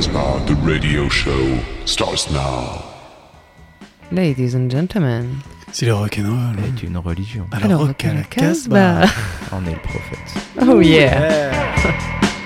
Casbah, the radio show, starts now. Ladies and gentlemen. Si le rock'n'roll est une religion. Alors, rock à la Casbah. On est le prophète. Oh yeah. yeah.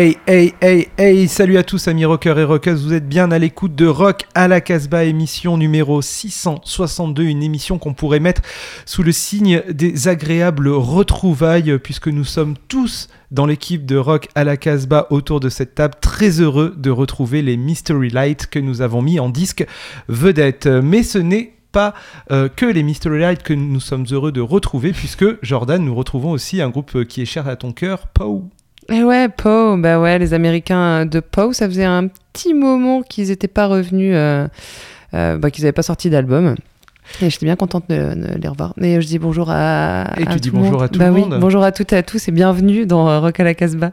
Hey, hey, hey, hey, salut à tous amis rockers et rockeuses, vous êtes bien à l'écoute de Rock à la Casbah, émission numéro 662, une émission qu'on pourrait mettre sous le signe des agréables retrouvailles, puisque nous sommes tous dans l'équipe de Rock à la Casbah autour de cette table, très heureux de retrouver les Mystery Light que nous avons mis en disque vedette. Mais ce n'est pas euh, que les Mystery Light que nous sommes heureux de retrouver, puisque Jordan, nous retrouvons aussi un groupe qui est cher à ton cœur, Pow. Et ouais, Poe, bah ouais, les Américains de Poe, ça faisait un petit moment qu'ils n'étaient pas revenus, euh, euh, bah, qu'ils n'avaient pas sorti d'album. Et j'étais bien contente de, de, les revoir. Et je dis bonjour à. Et à tu dis bonjour monde. à tout bah le oui, monde. Bonjour à toutes et à tous et bienvenue dans euh, Rock à la Casbah.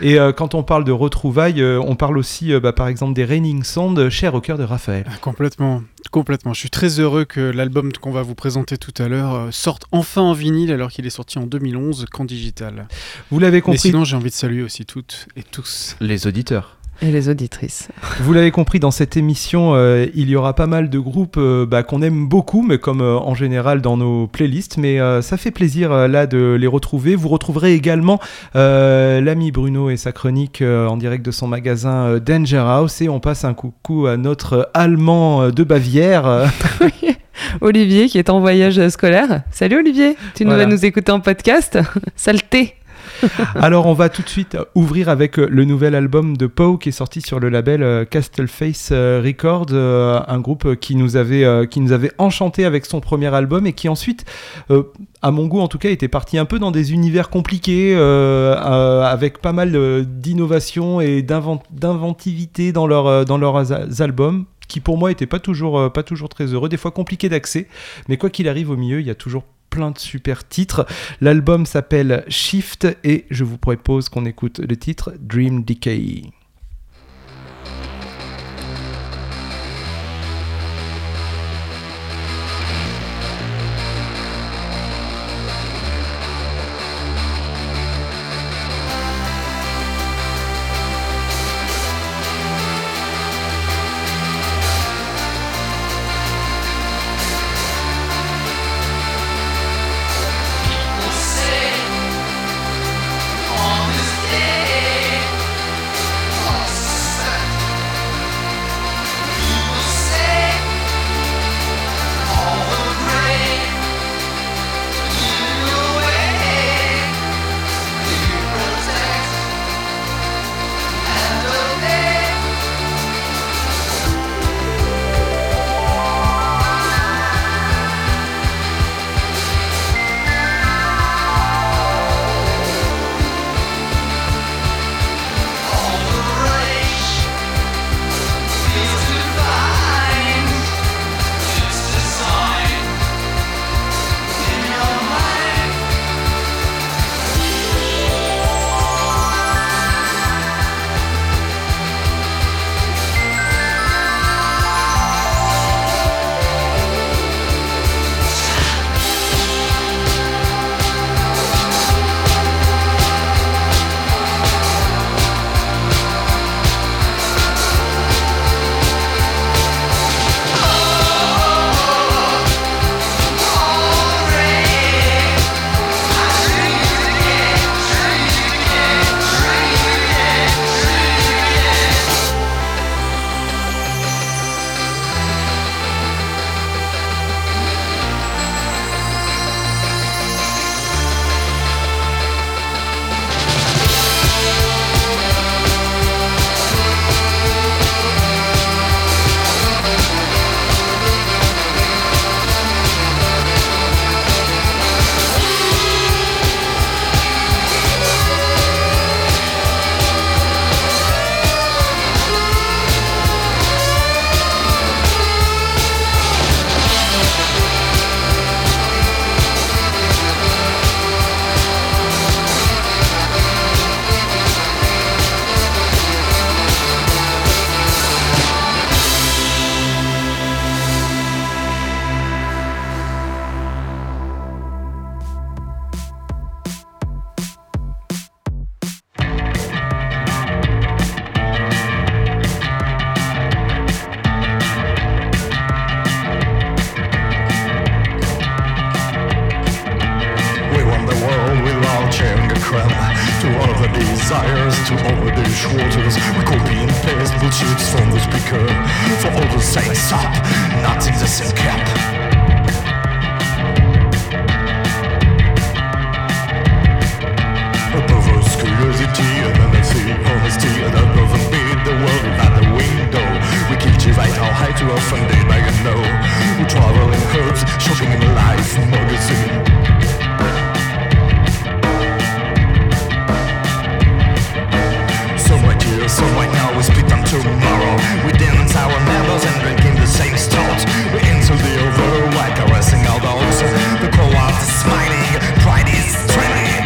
Et euh, quand on parle de retrouvailles, euh, on parle aussi, euh, bah, par exemple, des Raining Sound, cher au cœur de Raphaël. Ah, Complètement, complètement. Je suis très heureux que l'album qu'on va vous présenter tout à l'heure sorte enfin en vinyle alors qu'il est sorti en 2011 qu'en digital. Vous l'avez Mais compris, sinon, j'ai envie de saluer aussi toutes et tous. Les auditeurs. Et les auditrices. vous l'avez compris, dans cette émission, euh, il y aura pas mal de groupes euh, bah, qu'on aime beaucoup, mais comme euh, en général dans nos playlists. Mais ça fait plaisir là de les retrouver. Vous retrouverez également l'ami Bruno et sa chronique en direct de son magasin Danger House. Et on passe un coucou à notre Allemand de Bavière. Olivier qui est en voyage scolaire. Salut Olivier, tu nous Voilà. vas nous écouter en podcast Saleté Alors on va tout de suite ouvrir avec euh, le nouvel album de Poe qui est sorti sur le label euh, Castleface euh, Records, un groupe qui nous avait qui nous avait enchanté avec son premier album et qui ensuite, à mon goût en tout cas, était parti un peu dans des univers compliqués avec pas mal d'innovation et d'invent- d'inventivité dans leurs dans leurs albums qui pour moi étaient pas toujours pas toujours très heureux, des fois compliqués d'accès, mais quoi qu'il arrive au milieu, il y a toujours plein de super titres. L'album s'appelle Shift et je vous propose qu'on écoute le titre Dream Decay. Other desires, to other dishwaters. We copy and paste bullshits from the speaker. For all the same stop, not in the same cap. A perverse curiosity, an empathy, honesty, and that doesn't mean the world is the window. We cultivate our high too often, by and no. We travel in herbs, shopping in life magazine. Here, some right now, we split on tomorrow. We dance our members and drinking the same stout. We into the over like caressing our dogs. The crowd is smiling, pride is trailing.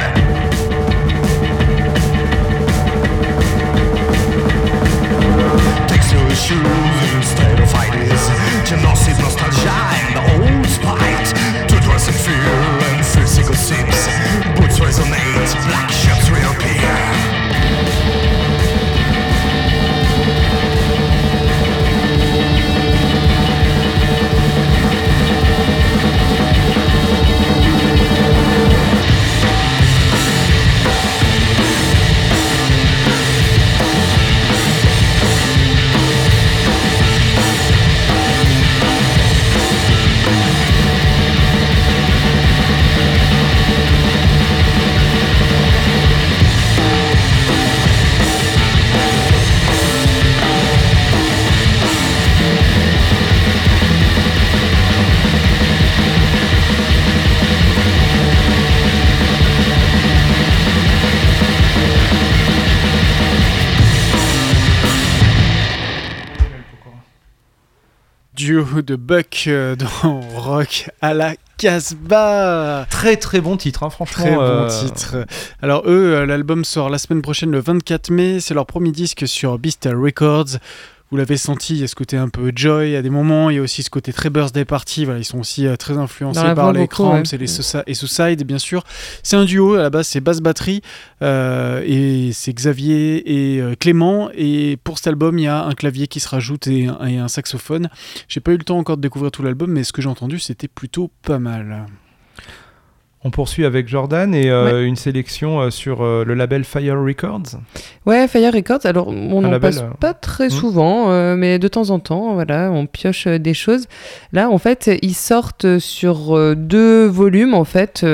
Shoes instead of ideas. Gymnosis, nostalgia, and the old spite. To dress in fear and physical sins. Boots resonate, black shirts reappear. De Buck euh, dans Rock à la Casbah. Très très bon titre, hein, franchement. Très bon euh, titre. Alors eux, euh, l'album sort la semaine prochaine, le 24 mai. C'est leur premier disque sur Beast Records. Vous l'avez senti, il y a ce côté un peu joy à des moments, il y a aussi ce côté très birthday party. Voilà, ils sont aussi euh, très influencés par les Cramps ouais. et les Suicide- et Suicide, bien sûr. C'est un duo, à la base c'est basse batterie, euh, et c'est Xavier et euh, Clément. Et pour cet album, il y a un clavier qui se rajoute et un, et un saxophone. J'ai pas eu le temps encore de découvrir tout l'album, mais ce que j'ai entendu, c'était plutôt pas mal. On poursuit avec Jordan et euh, une sélection euh, sur euh, le label Fire Records. Ouais, Fire Records, alors on n'en passe pas très hmm. souvent, euh, mais de temps en temps, voilà, on pioche des choses. Là, en fait, ils sortent sur deux volumes, en fait,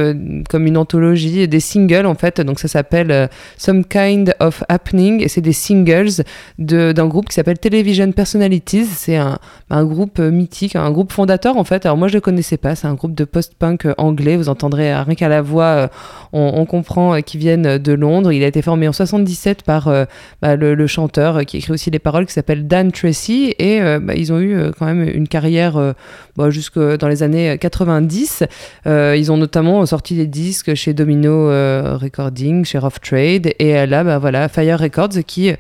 comme une anthologie, des singles, en fait. Donc ça s'appelle Some Kind of Happening, et c'est des singles de- d'un groupe qui s'appelle Television Personalities. C'est un, un groupe mythique, un groupe fondateur, en fait. Alors moi, je le connaissais pas, c'est un groupe de post-punk anglais. Vous entendrez euh, rien qu'à la voix, on, comprend euh, qu'ils viennent de Londres. Il a été formé en 77 par euh, bah, le, le chanteur euh, qui écrit aussi les paroles, qui s'appelle Dan Tracy. Et bah, ils ont eu quand même une carrière bah, jusque dans les années 90. Euh, ils ont notamment sorti des disques chez Domino Recording, chez Rough Trade. Et là, bah, voilà, Fire Records qui,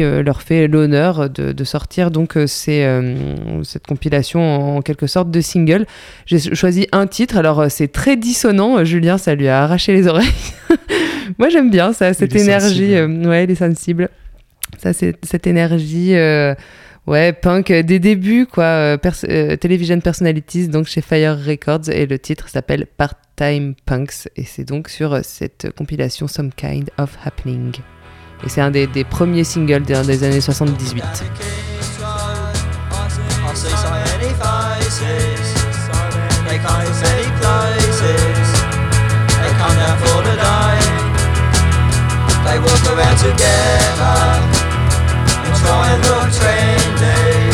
leur fait l'honneur de, sortir donc cette compilation en, quelque sorte de single. J'ai choisi un titre, alors c'est très dissonant. Euh, Julien, ça lui a arraché les oreilles. Moi, j'aime bien ça, cette énergie. sensible. euh, ouais, il est sensible. Ça, c'est cette énergie. euh, Ouais, punk euh, des débuts, quoi. euh, pers- euh, Television Personalities, donc chez Fire Records, et le titre s'appelle Part-Time Punks, et c'est donc sur cette compilation Some Kind of Happening. Et c'est un des, des premiers singles des, des années 78. Together trendy.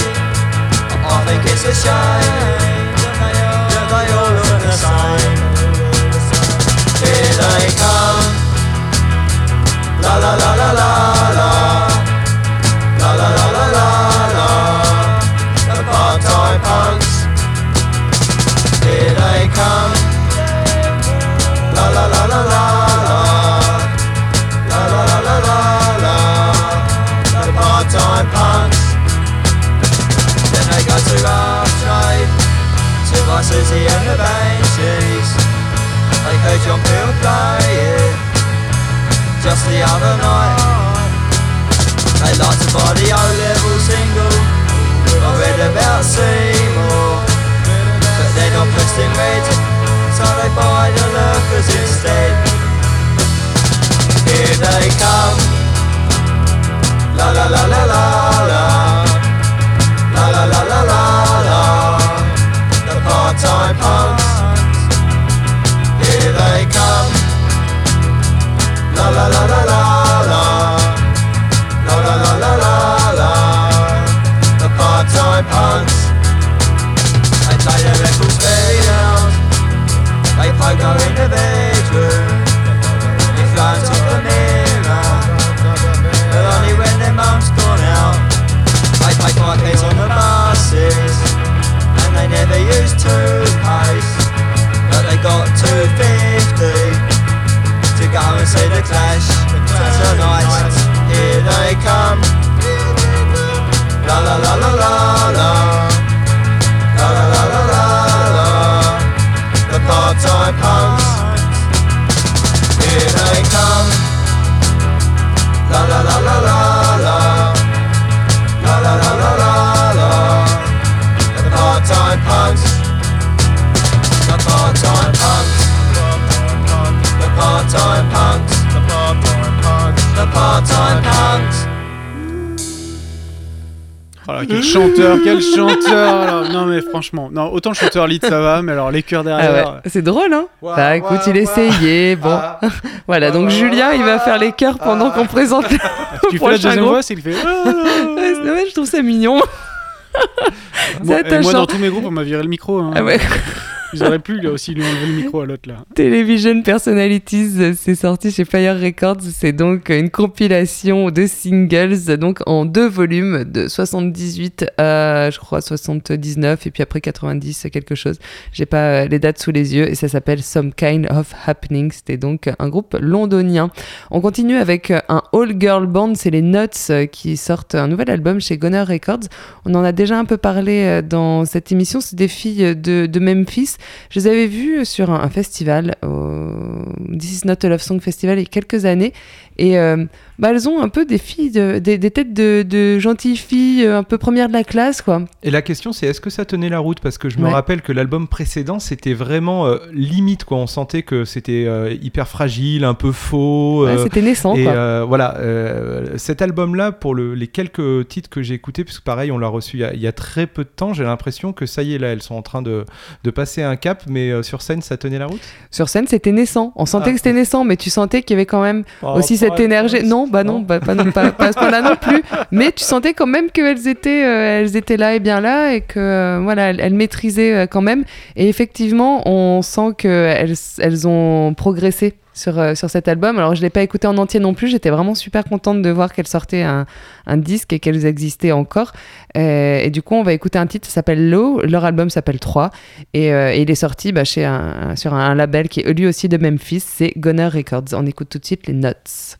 I think it's a shame they all look the same. Here come. La la la la la. La just the other night. They like to buy the O-level single I read about Seymour. But they're not pressed in red So they buy the lurkers instead. Here they come. La la la la la. Chanteur, quel chanteur alors. Non mais franchement, non autant le chanteur lead ça va, mais alors les chœurs Ah derrière. ouais, c'est drôle, hein Ouah, Bah écoute, ouah, il essayait, bon. Ah. voilà, donc ouah, Julien, il va faire les chœurs pendant qu'on présente le Tu fais la deuxième voix, c'est qu'il fait. Ah Ouais, je trouve ça mignon. moi, dans tous mes groupes, on m'a viré le micro. Hein. Ah ouais. Ils auraient pu lui aussi lui enlever le micro à l'autre là. Television Personalities, euh, c'est sorti chez Fire Records. C'est donc une compilation de singles, donc en deux volumes, de 78 à, je crois, 79, et puis après 90, quelque chose. J'ai pas euh, les dates sous les yeux, et ça s'appelle Some Kind of Happening. C'était donc un groupe londonien. On continue avec euh, un all-girl band, c'est les Nuts, euh, qui sortent un nouvel album chez Gunner Records. On en a déjà un peu parlé euh, dans cette émission. C'est des filles de Memphis. Je les avais vues sur un, un festival, au This is Not a Love Song Festival, il y a quelques années. Et euh, bah, elles ont un peu des filles, de- des, des têtes de, de gentilles filles, un peu premières de la classe, quoi. Et la question, c'est est-ce que ça tenait la route? Parce que je me Ouais. rappelle que l'album précédent, c'était vraiment euh, limite, quoi. On sentait que c'était euh, hyper fragile, un peu faux. Ouais, C'était naissant, et quoi. voilà, cet album-là, pour le- les quelques titres que j'ai écoutés, puisque pareil, on l'a reçu il y, a, il y a très peu de temps, j'ai l'impression que ça y est, là, elles sont en train de, de passer un cap, mais euh, sur scène, ça tenait la route? Sur scène, c'était naissant. On sentait Ah. que c'était naissant, mais tu sentais qu'il y avait quand même aussi cette énergie. Non, bah non, bah, pas, non, pas, pas à ce point-là non plus. Mais tu sentais quand même qu'elles étaient, euh, elles étaient là et bien là, et que euh, voilà, elles, elles maîtrisaient quand même. Et effectivement, on sent qu'elles elles ont progressé. Sur, euh, sur cet album. Alors, je ne l'ai pas écouté en entier non plus. J'étais vraiment super contente de voir qu'elles sortaient un, un disque et qu'elles existaient encore. Euh, et du coup, on va écouter un titre, ça s'appelle Low. Leur album s'appelle 3. Et, euh, et il est sorti bah, chez un, sur un, label qui est lui aussi de Memphis. C'est Gunner Records. On écoute tout de suite les Nuts.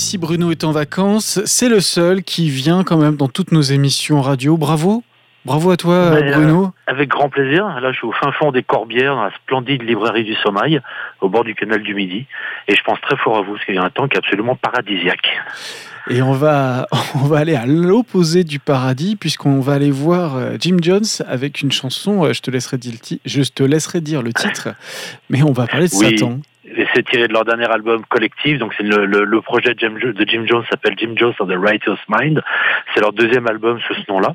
Si Bruno est en vacances, c'est le seul qui vient quand même dans toutes nos émissions radio. Bravo, bravo à toi, Mais, euh, Bruno. Avec grand plaisir. Là, je suis au fin fond des Corbières, dans la splendide librairie du Sommeil, au bord du canal du Midi. Et je pense très fort à vous, parce qu'il y a un temps qui est absolument paradisiaque. Et on va, on va aller à l'opposé du paradis, puisqu'on va aller voir euh, Jim Jones avec une chanson. euh, Je te laisserai dire le, ti- je te laisserai dire le titre, mais on va parler de Oui. Satan. Et c'est tiré de leur dernier album collectif. Donc, c'est le, projet de Jim, de Jim Jones s'appelle Jim Jones of the Righteous Mind. C'est leur deuxième album sous ce nom-là.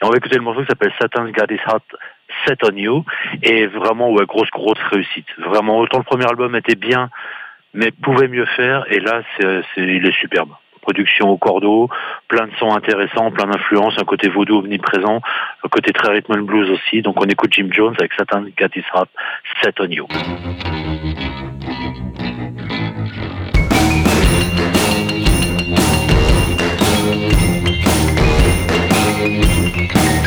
Et on va écouter le morceau qui s'appelle Satan's God is Hot Set on You. Et vraiment, ouais, grosse, grosse réussite. Vraiment, autant le premier album était bien, mais pouvait mieux faire. Et là, c'est, il est superbe. Production au cordeau, plein de sons intéressants, plein d'influences, un côté vaudou omniprésent, un côté très rhythm and blues aussi. Donc on écoute Jim Jones avec Satan's God is Hot Set on You. Up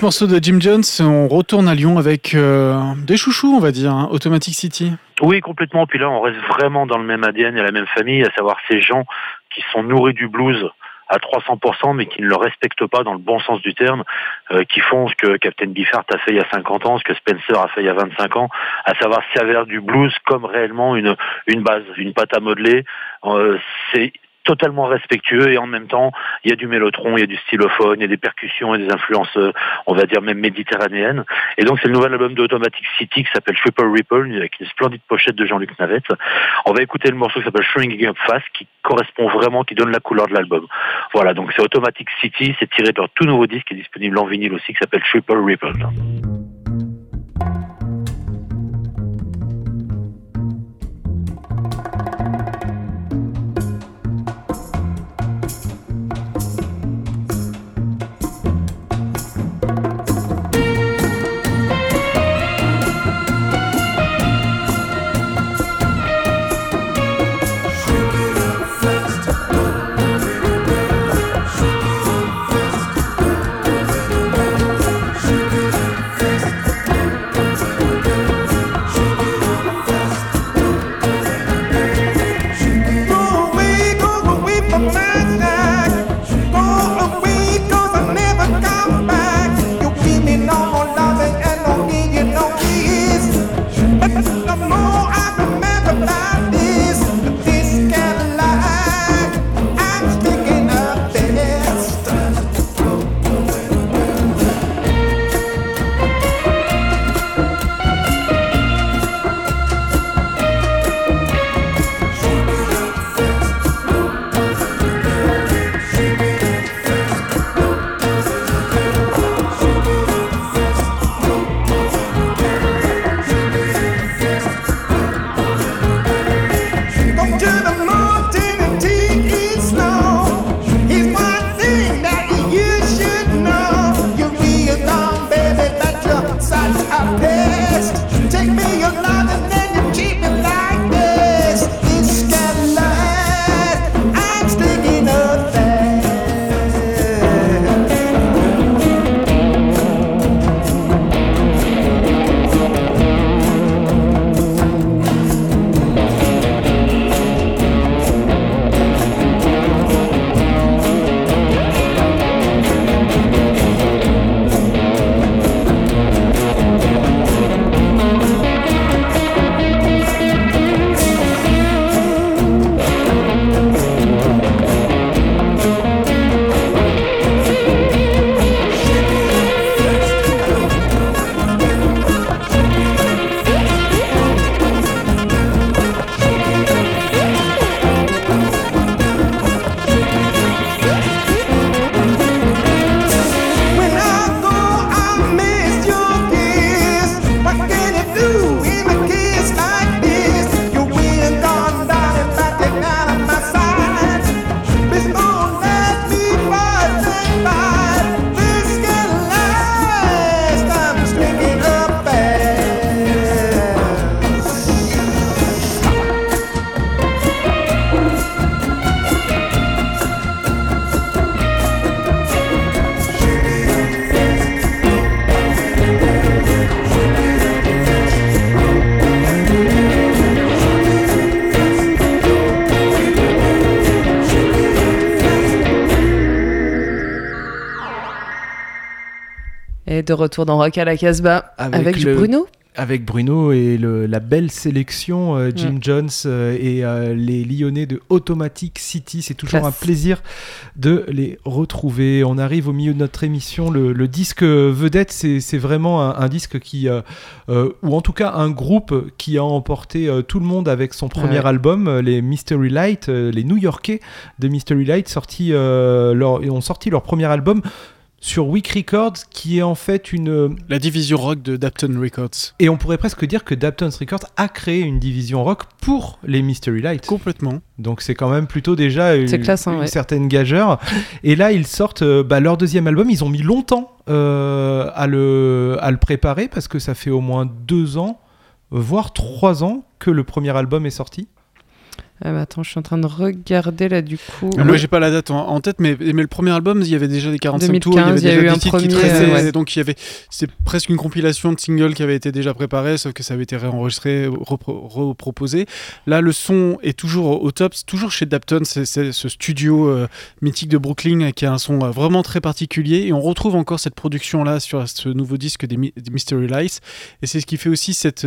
ce morceau de Jim Jones, on retourne à Lyon avec euh, des chouchous, on va dire, hein, Automatic City. Oui, complètement. Puis là, on reste vraiment dans le même ADN et la même famille, à savoir ces gens qui sont nourris du blues à 300%, mais qui ne le respectent pas dans le bon sens du terme, euh, qui font ce que Captain Biffard a fait il y a 50 ans, ce que Spencer a fait il y a 25 ans, à savoir servir du blues comme réellement une, une base, une pâte à modeler. Euh, c'est totalement respectueux et en même temps, il y a du mélotron, il y a du stylophone, il y a des percussions et des influences, on va dire même méditerranéennes. Et donc c'est le nouvel album de Automatic City qui s'appelle Triple Ripple avec une splendide pochette de Jean-Luc Navette. On va écouter le morceau qui s'appelle Shrinking Up Fast qui correspond vraiment, qui donne la couleur de l'album. Voilà, donc c'est Automatic City, c'est tiré de tout nouveau disque qui est disponible en vinyle aussi qui s'appelle Triple Ripple. De retour dans Rock à la Casbah avec, le- Bruno. Avec Bruno et le- la belle sélection euh, Jim. Jones euh, et euh, les Lyonnais de Automatic City. C'est toujours Classe. un plaisir de les retrouver. On arrive au milieu de notre émission. Le, le disque vedette, c'est c'est vraiment un, un disque qui, ou en tout cas un groupe qui a emporté tout le monde avec son premier Ouais. album, les Mystery Light, les New-Yorkais de Mystery Light, sorti, euh, leur, ont sorti leur premier album sur Weak Records, qui est en fait une La division rock de Dapton Records. et on pourrait presque dire que Dapton's Records a créé une division rock pour les Mystery Light. Complètement. Donc c'est quand même plutôt déjà une, classe, hein, une ouais. certaine gageure. Et là, ils sortent euh, bah, leur deuxième album. Ils ont mis longtemps euh, à, le, à le préparer parce que ça fait au moins deux ans, voire trois ans que le premier album est sorti. Ah bah attends, je suis en train de regarder là du coup. Moi, j'ai pas la date en, en tête, mais, mais le premier album, il y avait déjà des 45 tours, il y avait 2015, il y a déjà eu des un titres qui premier, traînaient, euh, ouais. donc il y avait, c'est presque une compilation de singles qui avait été déjà préparée, sauf que ça avait été réenregistré, repro- reproposé. Là, le son est toujours au- top, c'est toujours chez Dapton, c'est ce studio euh, mythique de Brooklyn qui a un son euh, vraiment très particulier, et on retrouve encore cette production-là sur ce nouveau disque des, des Mystery Lights, et c'est ce qui fait aussi cette,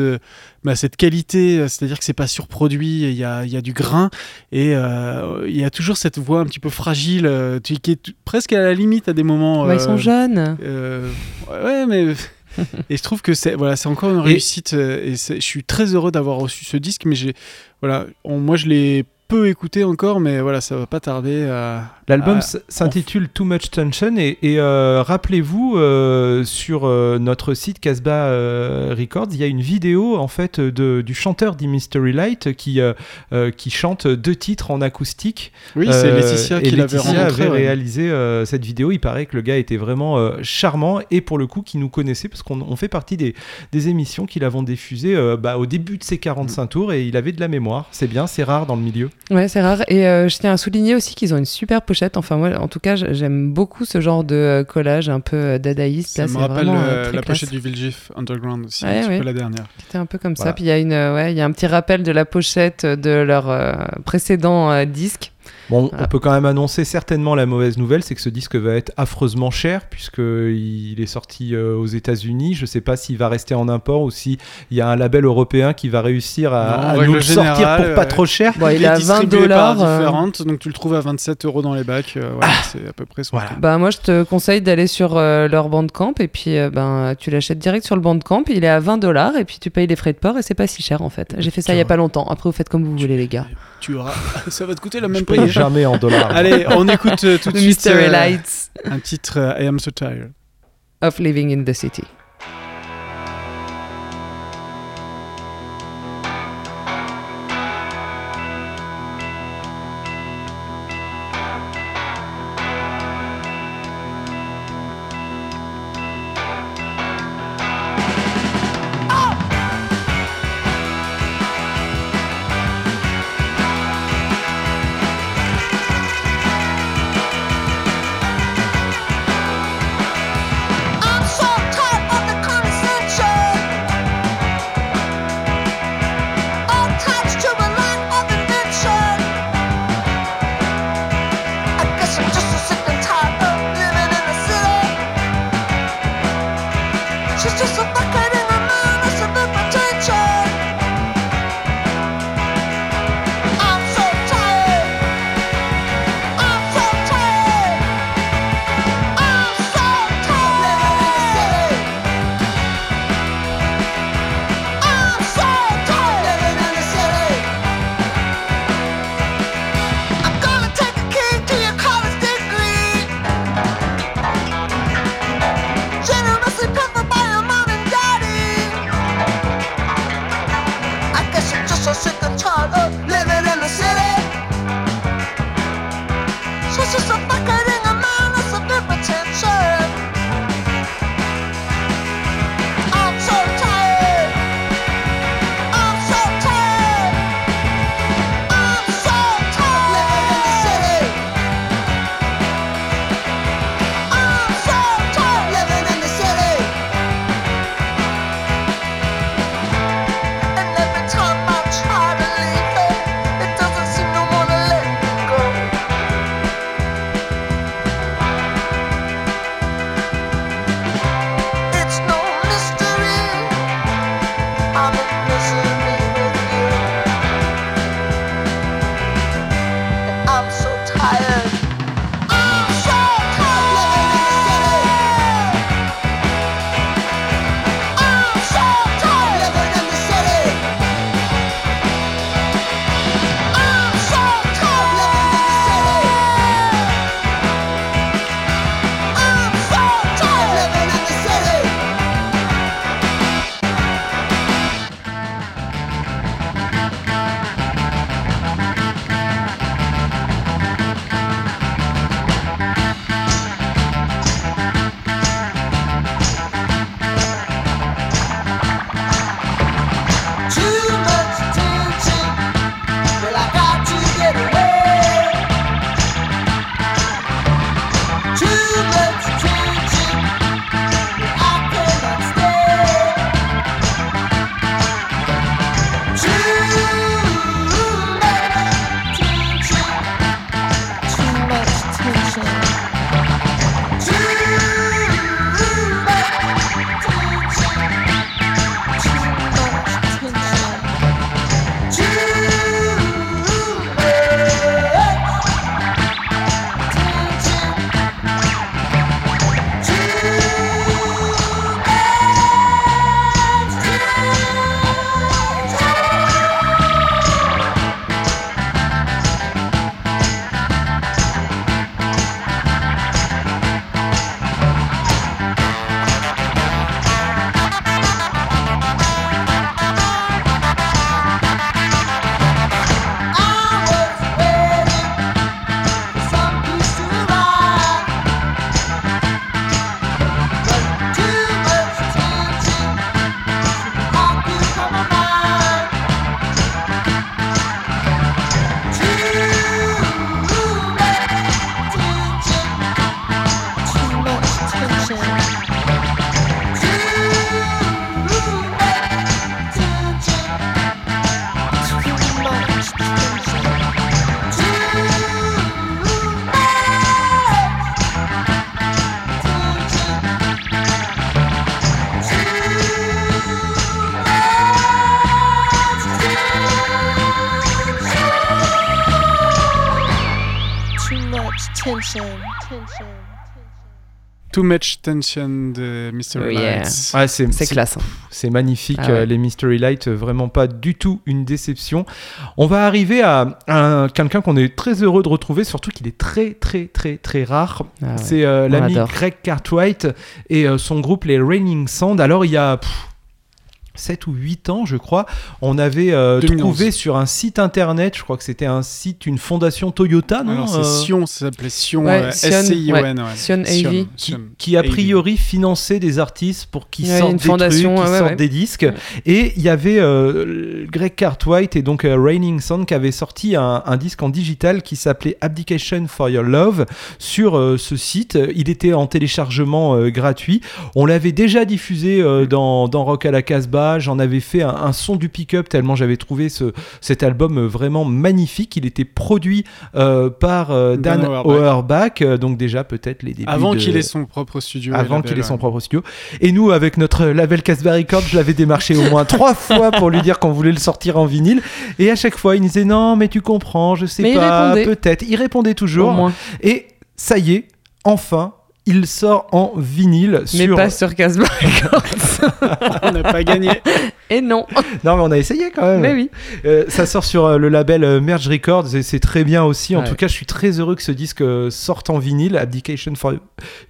bah, cette qualité, c'est-à-dire que c'est pas surproduit, il y a, y a du grain et euh, il y a toujours cette voix un petit peu fragile euh, qui est presque à la limite à des moments. Ils sont euh, jeunes. ouais, mais. et je trouve que c'est voilà, c'est encore une réussite et, je suis très heureux d'avoir reçu ce disque. Mais j'ai voilà, on- moi je l'ai peu écouté encore, mais voilà, ça va pas tarder à. L'album à- s'intitule Too Much Tension et, et, euh, rappelez-vous euh, sur euh, notre site Casbah Records il y a une vidéo en fait de, du chanteur d'E Mystery Light qui, qui chante deux titres en acoustique. Oui, c'est Laetitia et qui l'avait avait réalisé cette vidéo. Il paraît que le gars était vraiment charmant et pour le coup qui nous connaissait parce qu'on on fait partie des, des émissions qu'il avons diffusées bah, au début de ses 45 tours et il avait de la mémoire. C'est bien, c'est rare dans le milieu. Ouais, c'est rare. Et euh, je tiens à souligner aussi qu'ils ont une super pochette. Enfin, moi, en tout cas, j'aime beaucoup ce genre de euh, collage un peu euh, dadaïste. Ça Là, me rappelle vraiment euh, la pochette du Villagif Underground aussi, Ouais, un petit ouais. peu la dernière. C'était un peu comme ça. Puis il y a une, ouais, y a un petit rappel de la pochette de leur précédent disque. Bon, Voilà. on peut quand même annoncer certainement la mauvaise nouvelle, c'est que ce disque va être affreusement cher puisque il est sorti euh, aux États-Unis. Je sais pas s'il va rester en import ou si il y a un label européen qui va réussir à, Non, nous le sortir pour pas euh, trop cher. Bon, il, est à 20 distribué par dollars. euh, différentes, donc tu le trouves à 27 euros dans les bacs. euh, voilà, c'est à peu près son Voilà. Bah moi je te conseille d'aller sur euh, leur bandcamp et puis euh, ben tu l'achètes direct sur le bandcamp, il est à 20 dollars et puis tu payes les frais de port et c'est pas si cher en fait. J'ai fait ça il y a pas longtemps. Après vous faites comme vous voulez les gars. Tu auras, ça va te coûter le même Je prix. paye jamais en dollars. Allez, on écoute euh, tout de suite Mystery euh, Lights un titre euh, I Am So Tired. of Living in the City. Too Much Tension de Mr. Oh, yeah. Lights. Ouais, c'est C'est c'est- classe. hein. C'est magnifique, Ah ouais. euh, les Mystery Light, euh, vraiment pas du tout une déception. On va arriver à, un- quelqu'un qu'on est très heureux de retrouver, surtout qu'il est très très très très rare. Ah ouais. C'est euh, l'ami. Greg Cartwright et euh, son groupe les Raining Sand. Alors il y a pff, 7 ou 8 ans, je crois, on avait euh, 2011. trouvé sur un site internet, je crois que c'était un site, une fondation Toyota, non Alors c'est Euh, Sion, ça s'appelait Sion, Ouais, euh, Sion, S-C-I-O-N. ouais. Sion AV. Sion, qui, Sion qui, a AV. priori finançait des artistes pour qu'ils Ouais, sortent des fondation, trucs, qu'ils ouais, sortent ouais. des disques. Et il y avait euh, Greg Cartwright et donc euh, Raining Sun qui avaient sorti un, un disque en digital qui s'appelait Abdication for Your Love sur euh, ce site. Il était en téléchargement euh, gratuit. On l'avait déjà diffusé euh, dans, dans Rock à la Casbah. J'en avais fait un, un son du pick-up tellement j'avais trouvé ce, cet album euh, vraiment magnifique. Il était produit euh, par euh, Dan, Dan Auerbach. Auerbach. Euh, donc déjà peut-être les débuts Avant de- qu'il ait son propre studio. et avant qu'il ait son propre studio. Et nous, avec notre label Casbah Records, je l'avais démarché au moins trois fois pour lui dire qu'on voulait le sortir en vinyle. Et à chaque fois, il nous disait non, mais tu comprends, je sais Mais il pas, répondait. peut-être. Il répondait toujours. Au moins. Et ça y est, enfin, il sort en vinyle Mais sur. pas sur Casbah Records. On n'a pas gagné. Et non. Non, mais on a essayé quand même. Mais oui. Euh, ça sort sur euh, le label euh, Merge Records et c'est très bien aussi. En Ouais. tout cas, je suis très heureux que ce disque sorte en vinyle, Abdication for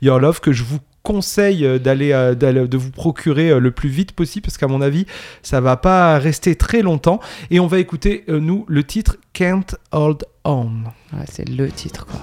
Your Love, que je vous conseille d'aller de vous procurer le plus vite possible parce qu'à mon avis ça va pas rester très longtemps et on va écouter nous le titre Can't Hold On Ouais, c'est le titre, quoi.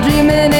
Dreaming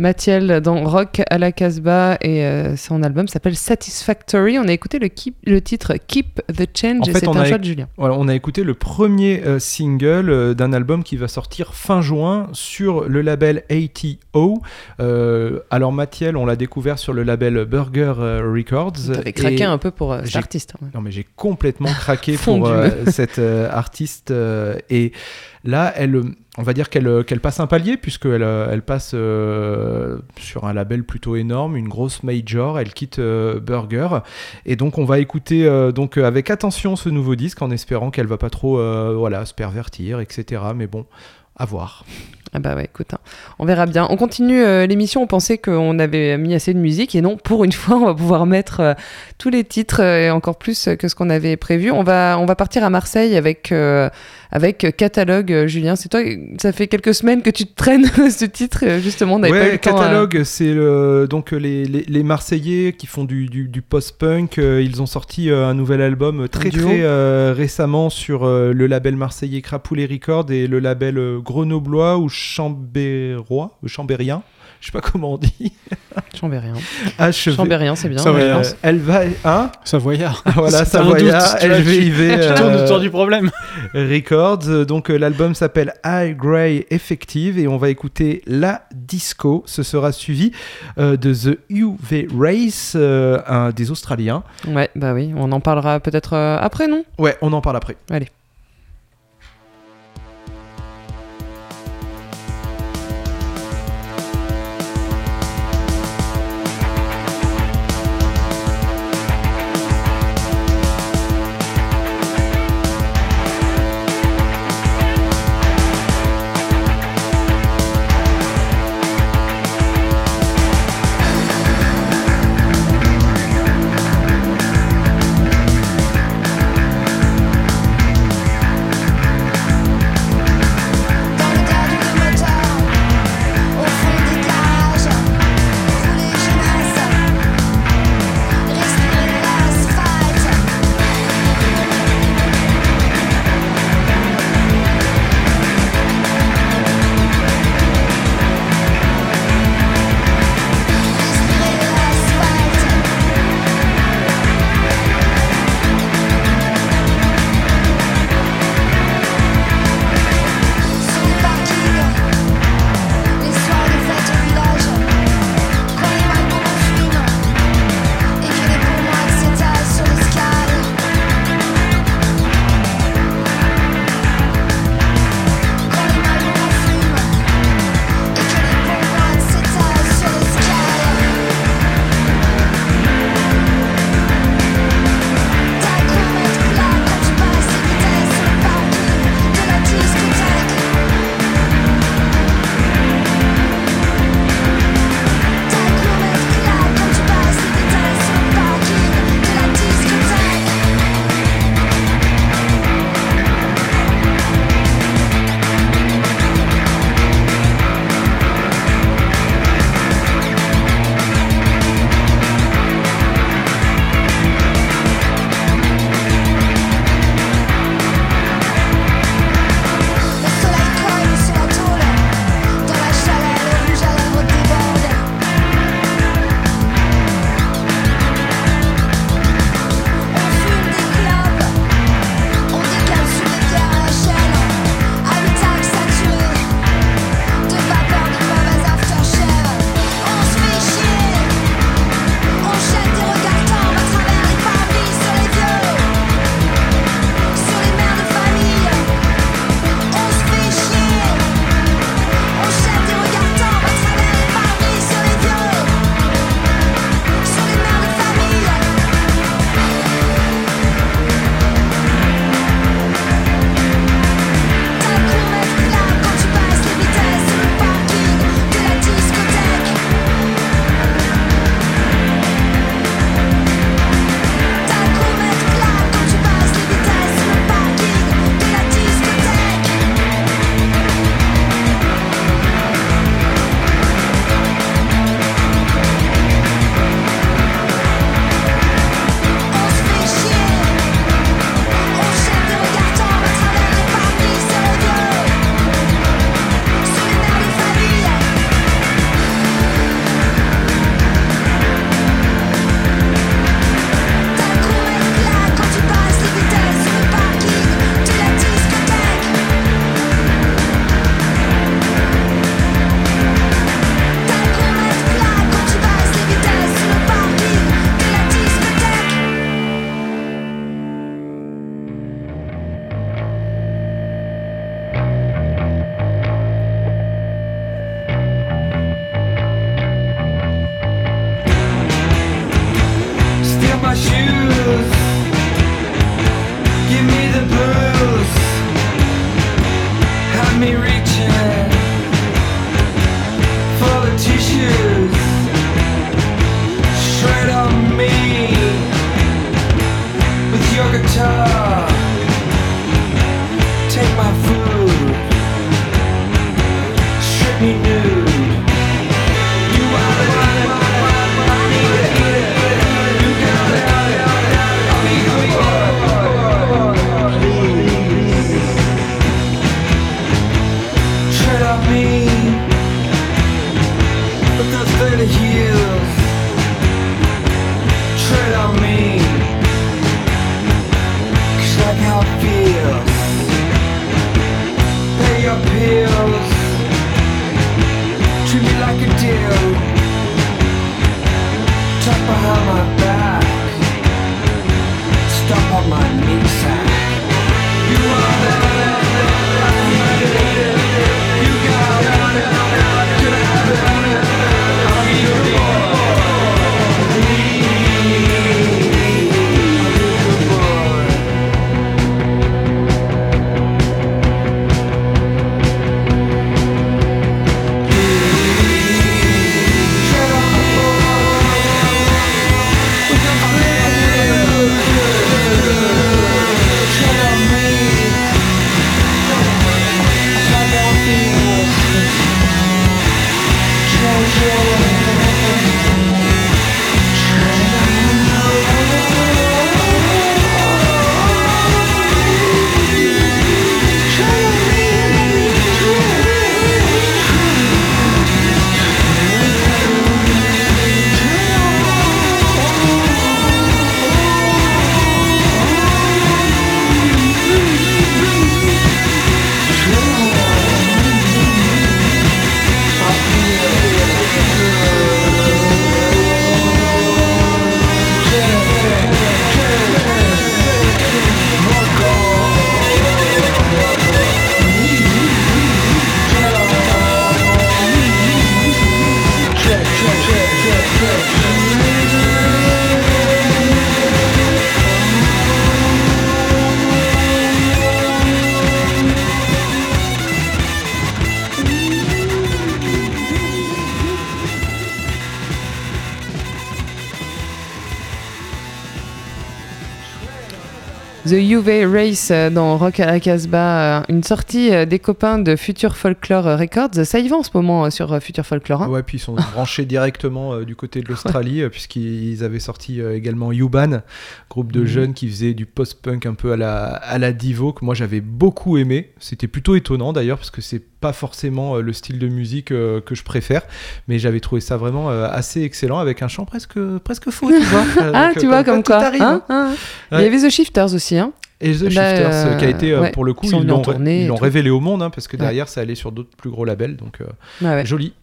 Mathiel dans Rock à la Casbah et euh, son album s'appelle Satisfactory. On a écouté le, keep- le titre Keep the Change En et fait, c'est on un a, choix de Julien. voilà, on a écouté le premier euh, single euh, d'un album qui va sortir fin juin sur le label ATO. Alors Mathiel, on l'a découvert sur le label Burger Records. T'avais craqué un peu pour cet artiste. hein. Non mais j'ai complètement craqué pour euh, artiste et là elle on va dire qu'elle passe un palier puisqu'elle euh, elle passe euh, sur un label plutôt énorme une grosse major elle quitte euh, Burger et donc on va écouter donc avec attention ce nouveau disque en espérant qu'elle va pas trop voilà se pervertir etc mais bon à voir Ah bah ouais, écoute, hein, on verra bien. On continue l'émission, on pensait qu'on avait mis assez de musique et non, pour une fois, on va pouvoir mettre tous les titres et encore plus que ce qu'on avait prévu. On va, on va partir à Marseille avec, avec Catalogue. Euh, Julien, c'est toi, ça fait quelques semaines que tu te traînes ce titre, euh, justement, on n'avait pas eu Ouais, le euh, catalogue, c'est le, donc euh, les, les, les Marseillais qui font du, du, du post-punk. euh, ils ont sorti euh, un nouvel album très très euh, récemment sur euh, le label marseillais Crapoulet Records et le label euh, grenoblois ou chambérois, ou chambérien. Je sais pas comment on dit. Chambérien. HV. Chambérien, c'est bien. Ça va, je Euh, pense. elle va, hein Savoyard. Voilà, C'était un Savoyard, LVIV, Tu tournes euh, autour du problème. Records. Euh, Donc euh, l'album s'appelle High Grey Effective et on va écouter La Disco. Ce sera suivi euh, de The UV Race, euh, un des Australiens. Ouais, bah oui, on en parlera peut-être après, non? Ouais, on en parle après. Allez. Euh, dans Rock à la Casbah, euh, une sortie euh, des copains de Future Folklore Records. Ça y va en ce moment sur Future Folklore. hein Ouais, puis ils sont branchés directement du côté de l'Australie, puisqu'ils avaient sorti également Yuban, groupe de Mhm. jeunes qui faisait du post-punk un peu à la, à la Divo, que moi j'avais beaucoup aimé. C'était plutôt étonnant d'ailleurs, parce que c'est pas forcément le style de musique que je préfère, mais j'avais trouvé ça vraiment assez excellent, avec un chant presque, presque faux, tu vois. Ah, donc, tu vois, comme quoi. hein, hein. hein. Il y avait The Shifters aussi. Hein. Et The Là, Shifters, euh, qui a été, euh, ouais, pour le coup, ils l'ont ils révélé au monde, hein, parce que Ouais. derrière, ça allait sur d'autres plus gros labels, donc euh, ouais. joli.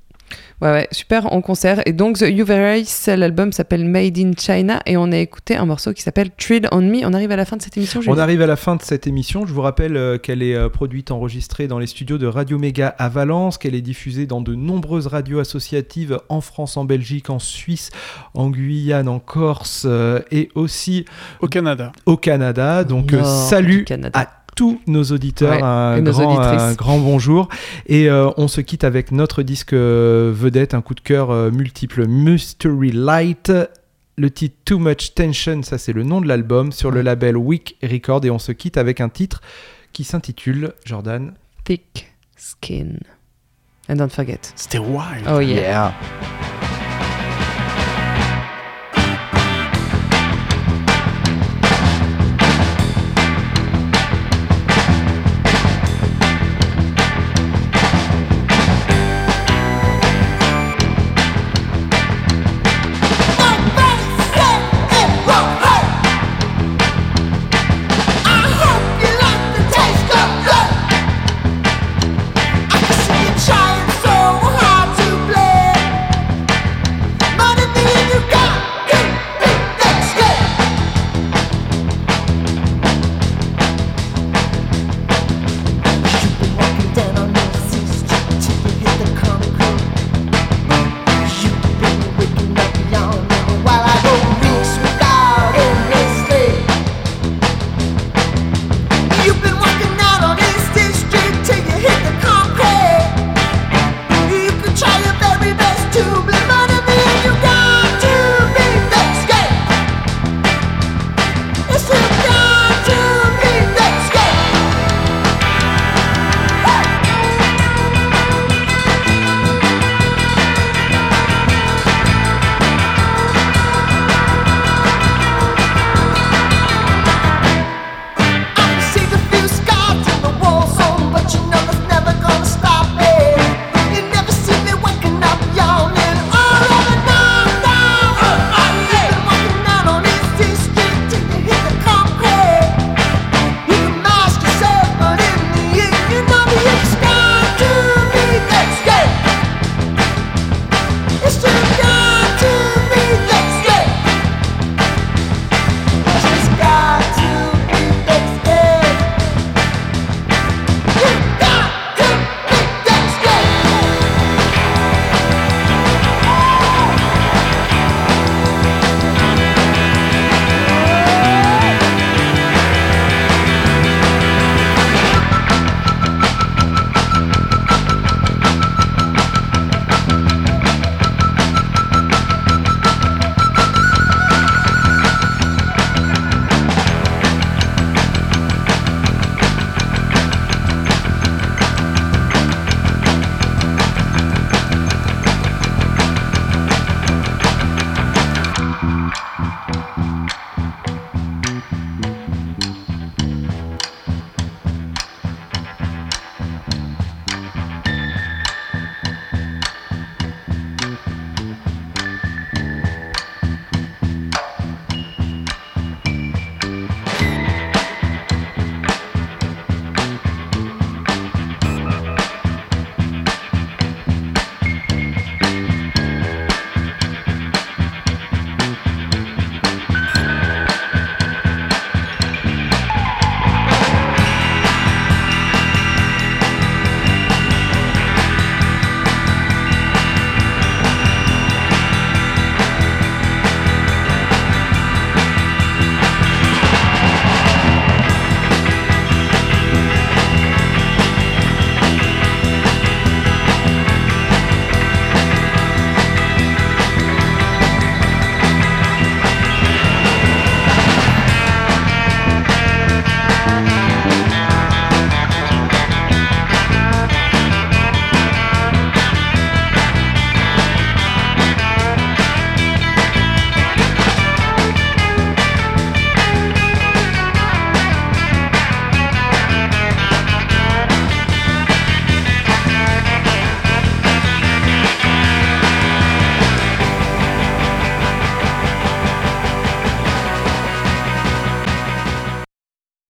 Ouais, ouais, super en concert. Et donc, The UV Race, l'album s'appelle Made in China et on a écouté un morceau qui s'appelle Tread on Me. On arrive à la fin de cette émission. On arrive à la fin de cette émission. Je vous rappelle euh, qu'elle est euh, produite, enregistrée dans les studios de Radio Méga à Valence, qu'elle est diffusée dans de nombreuses radios associatives en France, en Belgique, en Suisse, en Guyane, en Corse euh, et aussi Au Canada. au Canada. Donc Nord salut Canada. à tous nos auditeurs, Ouais, un, et nos grand, auditrices. un grand bonjour. Et euh, on se quitte avec notre disque euh, vedette, un coup de cœur euh, multiple, Mystery Light. Le titre Too Much Tension, ça c'est le nom de l'album, sur le label Weak Record. Et on se quitte avec un titre qui s'intitule, Jordan. Thick Skin. And don't forget. C'était wild. Oh yeah. Yeah.